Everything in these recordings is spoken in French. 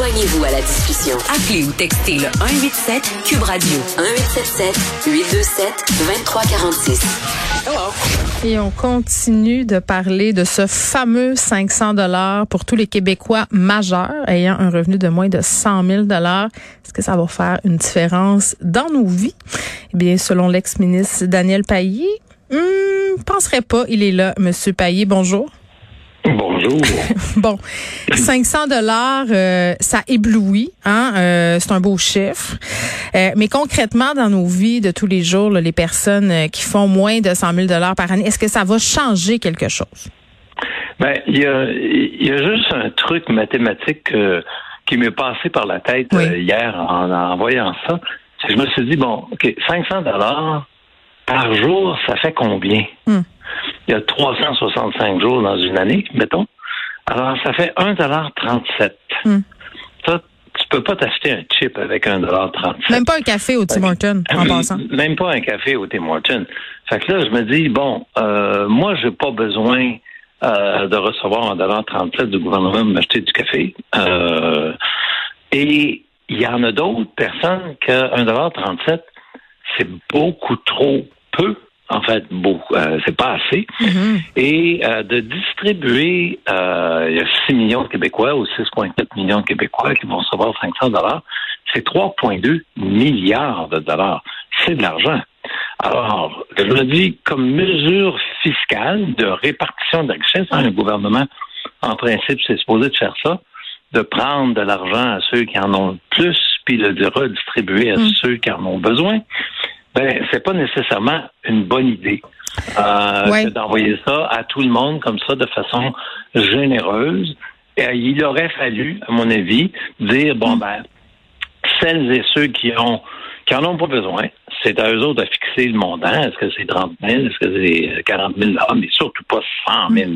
Joignez-vous à la discussion. Appelez ou textez le 187 Cube Radio 1877 827 2346. Et on continue de parler de ce fameux 500 dollars pour tous les Québécois majeurs ayant un revenu de moins de 100 000 dollars. Est-ce que ça va faire une différence dans nos vies? Eh bien, selon l'ex-ministre Daniel Pailly, hmm, penserait pas. Il est là, Monsieur Pailly. Bonjour. Bonjour. bon, 500 dollars, euh, ça éblouit, hein. Euh, c'est un beau chiffre. Euh, mais concrètement, dans nos vies de tous les jours, les personnes qui font moins de 100 000 dollars par année, est-ce que ça va changer quelque chose? Ben, il y a, y a juste un truc mathématique qui m'est passé par la tête hier en, en, voyant ça. Je me suis dit bon, ok, 500 dollars par jour, ça fait combien? Hmm il y a 365 jours dans une année, mettons. Alors, ça fait 1,37 mm. Ça, tu peux pas t'acheter un chip avec 1,37 Même pas un café au Tim Hortons, en passant. Même pas un café au Tim Hortons. Fait que là, je me dis, bon, euh, moi, j'ai pas besoin euh, de recevoir 1,37 du gouvernement pour m'acheter du café. Euh, et il y en a d'autres personnes que 1,37 c'est beaucoup trop en fait, beaucoup, euh, c'est pas assez. Mm-hmm. Et euh, de distribuer, euh, il y a 6 millions de Québécois ou 6,4 millions de Québécois qui vont recevoir 500 dollars, c'est 3,2 milliards de dollars. C'est de l'argent. Alors, je le dis, comme mesure fiscale de répartition de richesse, hein, un gouvernement, en principe, c'est supposé de faire ça, de prendre de l'argent à ceux qui en ont le plus, puis de le redistribuer à mm. ceux qui en ont besoin ben c'est pas nécessairement une bonne idée euh, d'envoyer ça à tout le monde comme ça de façon généreuse. Et, euh, il aurait fallu, à mon avis, dire bon mm. ben celles et ceux qui ont qui en ont pas besoin, c'est à eux autres de fixer le montant. Est-ce que c'est 30 000, est-ce que c'est 40 000 mais surtout pas 100 000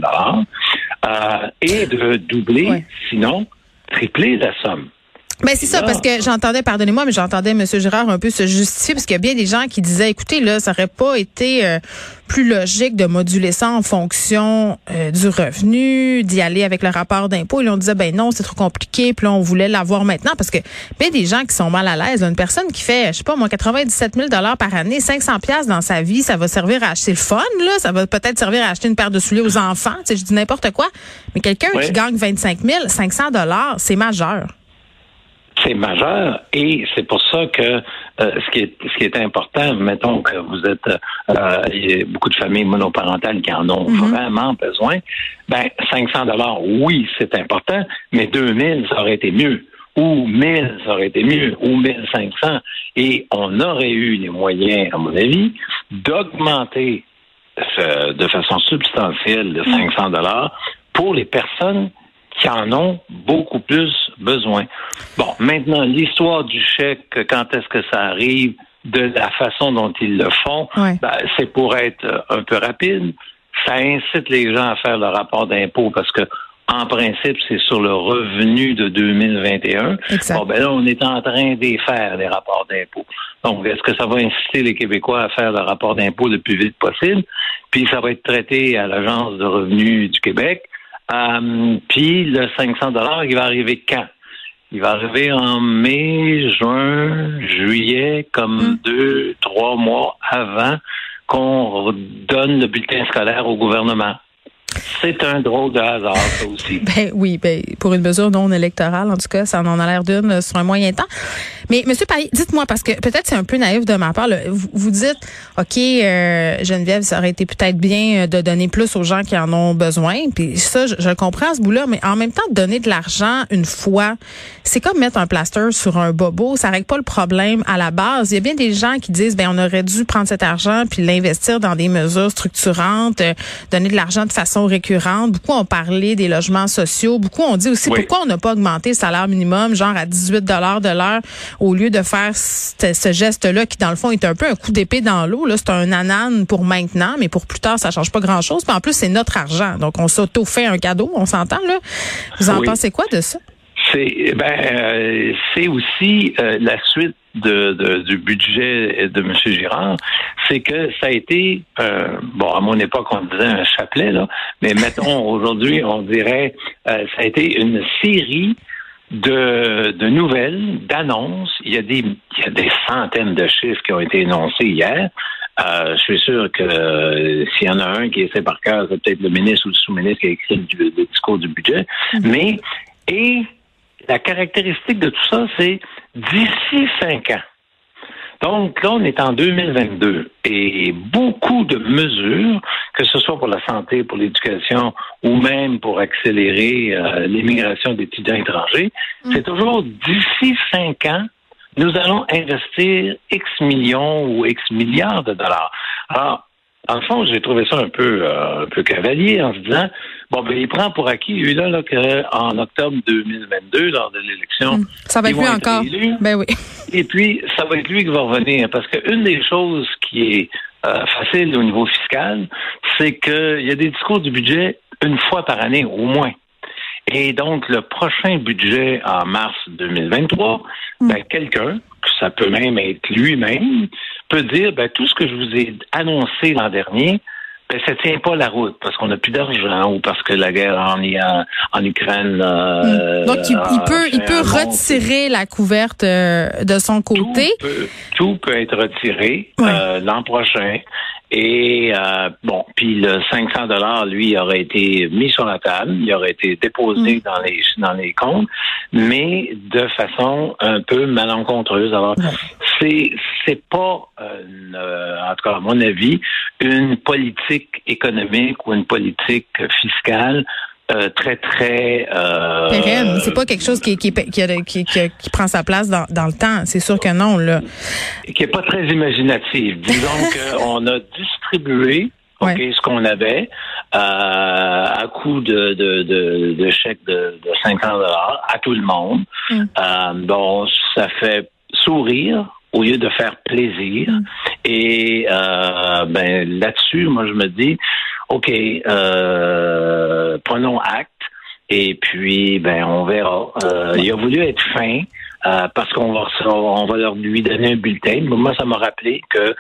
euh, et de doubler, sinon tripler la somme. Ben c'est ça parce que j'entendais, pardonnez-moi, mais j'entendais M. Girard un peu se justifier parce qu'il y a bien des gens qui disaient, écoutez là, ça aurait pas été euh, plus logique de moduler ça en fonction euh, du revenu, d'y aller avec le rapport d'impôt. Et là, on disait, ben non, c'est trop compliqué. Puis là, on voulait l'avoir maintenant parce que bien des gens qui sont mal à l'aise. Une personne qui fait, je sais pas, moi, 97 000 dollars par année, 500 pièces dans sa vie, ça va servir à acheter le fun, là. Ça va peut-être servir à acheter une paire de souliers aux enfants. Tu sais, je dis n'importe quoi. Mais quelqu'un qui gagne 25 000, 500 dollars, c'est majeur c'est majeur et c'est pour ça que euh, ce qui est ce qui est important, mettons que vous êtes euh, il y a beaucoup de familles monoparentales qui en ont mm-hmm. vraiment besoin, ben 500 dollars, oui, c'est important, mais 2000 ça aurait été mieux. Ou 1000 ça aurait été mieux. Ou 1500 et on aurait eu les moyens à mon avis d'augmenter de façon substantielle de 500 dollars pour les personnes qui en ont beaucoup plus besoin. Bon, maintenant, l'histoire du chèque, quand est-ce que ça arrive, de la façon dont ils le font, ben, c'est pour être un peu rapide. Ça incite les gens à faire le rapport d'impôt parce que en principe, c'est sur le revenu de 2021. Bon, ben là, on est en train d'y faire, les rapports d'impôt. Donc, est-ce que ça va inciter les Québécois à faire le rapport d'impôt le plus vite possible? Puis, ça va être traité à l'Agence de revenus du Québec. Euh, puis le 500 dollars, il va arriver quand? Il va arriver en mai, juin, juillet, comme hmm. deux, trois mois avant qu'on donne le bulletin scolaire au gouvernement. C'est un drôle de hasard, ça aussi. ben oui, ben, pour une mesure non électorale, en tout cas, ça en a l'air d'une euh, sur un moyen temps. Mais Monsieur Paris, dites-moi, parce que peut-être c'est un peu naïf de ma part, vous, dites, OK, euh, Geneviève, ça aurait été peut-être bien euh, de donner plus aux gens qui en ont besoin. Puis ça, je, comprends ce bout-là, mais en même temps, donner de l'argent une fois, c'est comme mettre un plaster sur un bobo. Ça règle pas le problème à la base. Il y a bien des gens qui disent, ben on aurait dû prendre cet argent puis l'investir dans des mesures structurantes, donner de l'argent de façon Beaucoup ont parlé des logements sociaux. Beaucoup ont dit aussi pourquoi on n'a pas augmenté le salaire minimum, genre à 18 dollars de l'heure, au lieu de faire ce, geste-là qui, dans le fond, est un peu un coup d'épée dans l'eau. Là, c'est un anane pour maintenant, mais pour plus tard, ça change pas grand-chose. Puis en plus, c'est notre argent. Donc, on s'auto-fait un cadeau, on s'entend, là. Vous en pensez quoi de ça? C'est ben, euh, c'est aussi euh, la suite de, du budget de M. Girard, c'est que ça a été, euh, bon, à mon époque, on disait un chapelet, là, mais mettons, aujourd'hui, on dirait, ça a été une série de de, de nouvelles, d'annonces. Il y a des il y a des centaines de chiffres qui ont été énoncés hier. Euh, je suis sûr que euh, s'il y en a un qui est par cœur, c'est peut-être le ministre ou le sous-ministre qui a écrit le, le discours du budget. Mais et la caractéristique de tout ça, c'est d'ici cinq ans. Donc là, on est en 2022 et beaucoup de mesures, que ce soit pour la santé, pour l'éducation ou même pour accélérer euh, l'immigration d'étudiants étrangers, c'est toujours d'ici cinq ans, nous allons investir X millions ou X milliards de dollars. Alors, en fond, j'ai trouvé ça un peu, euh, un peu cavalier en se disant, bon, ben, il prend pour acquis, lui, là, là qu'en octobre 2022, lors de l'élection. Hum, ça va être lui encore. ben oui. Et puis, ça va être lui qui va revenir. Parce qu'une des choses qui est euh, facile au niveau fiscal, c'est qu'il y a des discours du budget une fois par année, au moins. Et donc, le prochain budget en mars 2023, mm. ben, quelqu'un, ça peut même être lui-même, peut dire ben, tout ce que je vous ai annoncé l'an dernier, ben, ça tient pas la route parce qu'on n'a plus d'argent ou parce que la guerre en, en Ukraine. Euh, mm. Donc, il, peut, il peut retirer la couverte euh, de son côté. Tout peut, tout peut être retiré euh, l'an prochain. Et euh, bon, puis le 500 dollars, lui, aurait été mis sur la table, il aurait été déposé mm. dans les dans les comptes, mais de façon un peu malencontreuse. Alors, c'est c'est pas, euh, en tout cas à mon avis, une politique économique ou une politique fiscale euh, très très euh, pérenne. C'est pas quelque chose qui qui, qui, qui, qui prend sa place dans, dans le temps. C'est sûr que non là. Qui est pas très imaginative. Disons qu'on a distribué ce qu'on avait euh, à coût de, de, de, de chèques de, de 50 dollars à tout le monde. Mm. Euh, bon, ça fait sourire au lieu de faire plaisir. Mm. Et euh, ben là-dessus, moi je me dis, OK, euh, prenons acte et puis ben on verra. Euh, il a voulu être fin. Euh, parce qu'on va on va leur lui donner un bulletin. Moi, ça m'a rappelé que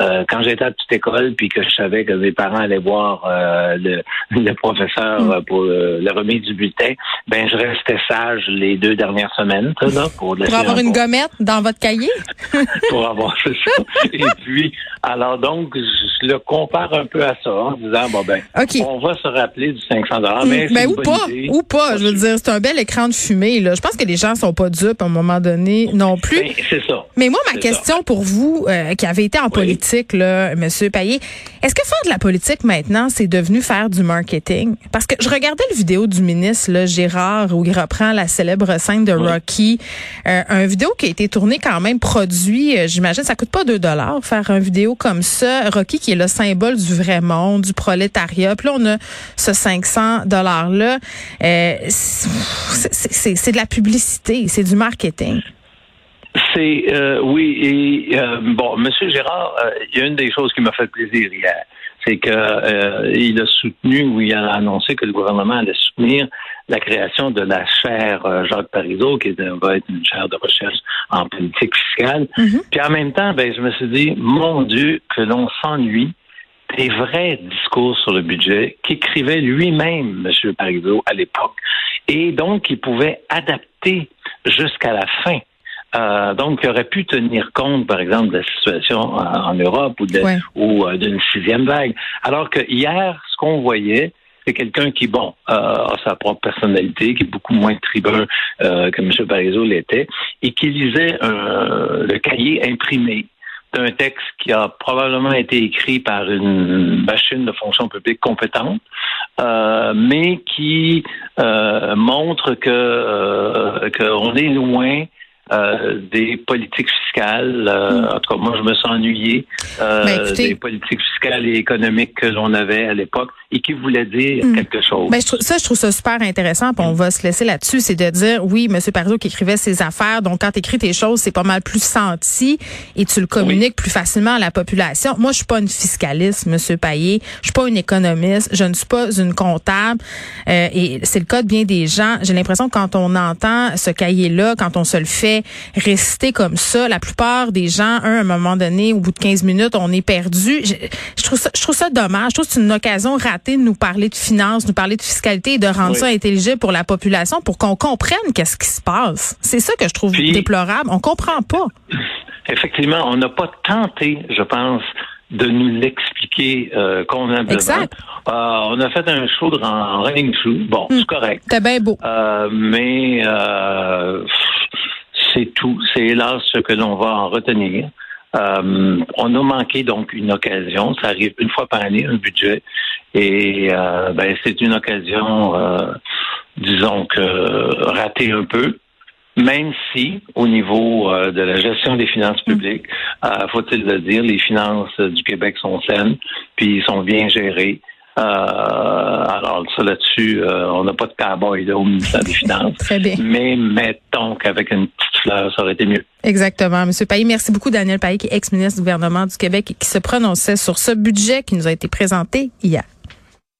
euh, quand j'étais à petite école, puis que je savais que mes parents allaient voir euh, le, le, professeur mm. pour la remise du bulletin, ben je restais sage les deux dernières semaines, là, pour, pour avoir une gommette dans votre cahier? pour avoir ça. Et puis, alors donc, je le compare un peu à ça, en disant bon ben, on va se rappeler du 500 dollars, mais, mais ou pas, ou pas. Je veux dire, c'est un bel écran de fumée. Là. Je pense que les gens sont pas dupes à un moment donné non plus. Ben, c'est ça. Mais moi, ma question pour vous, euh, qui avez été en politique, là, Monsieur Payet, est-ce que faire de la politique maintenant, c'est devenu faire du marketing? Parce que je regardais le vidéo du ministre là, Gérard où il reprend la célèbre scène de Rocky, euh, un vidéo qui a été tourné quand même produit. Euh, j'imagine ça coûte pas 2 dollars faire un vidéo comme ça. Rocky qui est le symbole du vrai monde, du prolétariat. Puis là, on a ce 500 dollars là. C'est de la publicité, c'est du marketing. C'est euh, oui et euh, bon, Monsieur Gérard, euh, il y a une des choses qui m'a fait plaisir hier, c'est que il a soutenu ou il a annoncé que le gouvernement allait soutenir la création de la chaire Jacques Parizeau, qui va être une chaire de recherche en politique fiscale. Mm-hmm. Puis en même temps, ben je me suis dit, mon Dieu, que l'on s'ennuie des vrais discours sur le budget qu'écrivait lui-même M. Parizeau à l'époque. Et donc, il pouvait adapter jusqu'à la fin euh, donc, il aurait pu tenir compte, par exemple, de la situation en, Europe ou euh, d'une sixième vague. Alors que hier, ce qu'on voyait, c'est quelqu'un qui, bon, euh, a sa propre personnalité, qui est beaucoup moins tribun que M. Parizeau l'était, et qui lisait le cahier imprimé d'un texte qui a probablement été écrit par une machine de fonction publique compétente, mais qui montre que qu'on est loin euh, des politiques fiscales. Euh, hmm. En tout cas, moi, je me sens ennuyé euh, ben, des politiques fiscales et économiques que l'on avait à l'époque et qui voulaient dire hmm. quelque chose. Ben, je ça, je trouve ça super intéressant. Puis on va se laisser là-dessus. C'est de dire, oui, M. Parizeau qui écrivait ses affaires. Donc, quand tu écris tes choses, c'est pas mal plus senti et tu le communiques plus facilement à la population. Moi, je suis pas une fiscaliste, M. Payet. Je suis pas une économiste. Je ne suis pas une comptable. et c'est le cas de bien des gens. J'ai l'impression que quand on entend ce cahier-là, quand on se le fait réciter comme ça. La plupart des gens, un, à un moment donné, au bout de 15 minutes, on est perdu. Je, je trouve ça, je trouve ça dommage. Je trouve que c'est une occasion ratée de nous parler de finances, nous parler de fiscalité et de rendre ça intelligible pour la population pour qu'on comprenne qu'est-ce qui se passe. C'est ça que je trouve déplorable. On comprend pas. Effectivement, on n'a pas tenté, je pense, de nous l'expliquer euh, convenablement. Exact. Euh, on a fait un show en, running through. Bon, hmm. c'est correct. C'était bien beau. Euh, mais euh, c'est tout. C'est hélas ce que l'on va en retenir. Euh, on a manqué donc une occasion. Ça arrive une fois par année, un budget. Et euh, ben, c'est une occasion, disons que ratée un peu même si, au niveau euh, de la gestion des finances publiques, euh, faut-il le dire, les finances du Québec sont saines, puis sont bien gérées. Euh, alors, ça là-dessus, on n'a pas de cowboy au ministère des Finances. Très bien. Mais mettons qu'avec une petite ça aurait été mieux. Exactement. Monsieur Payet, merci beaucoup, Daniel Payet, qui est ex-ministre du gouvernement du Québec qui se prononçait sur ce budget qui nous a été présenté hier.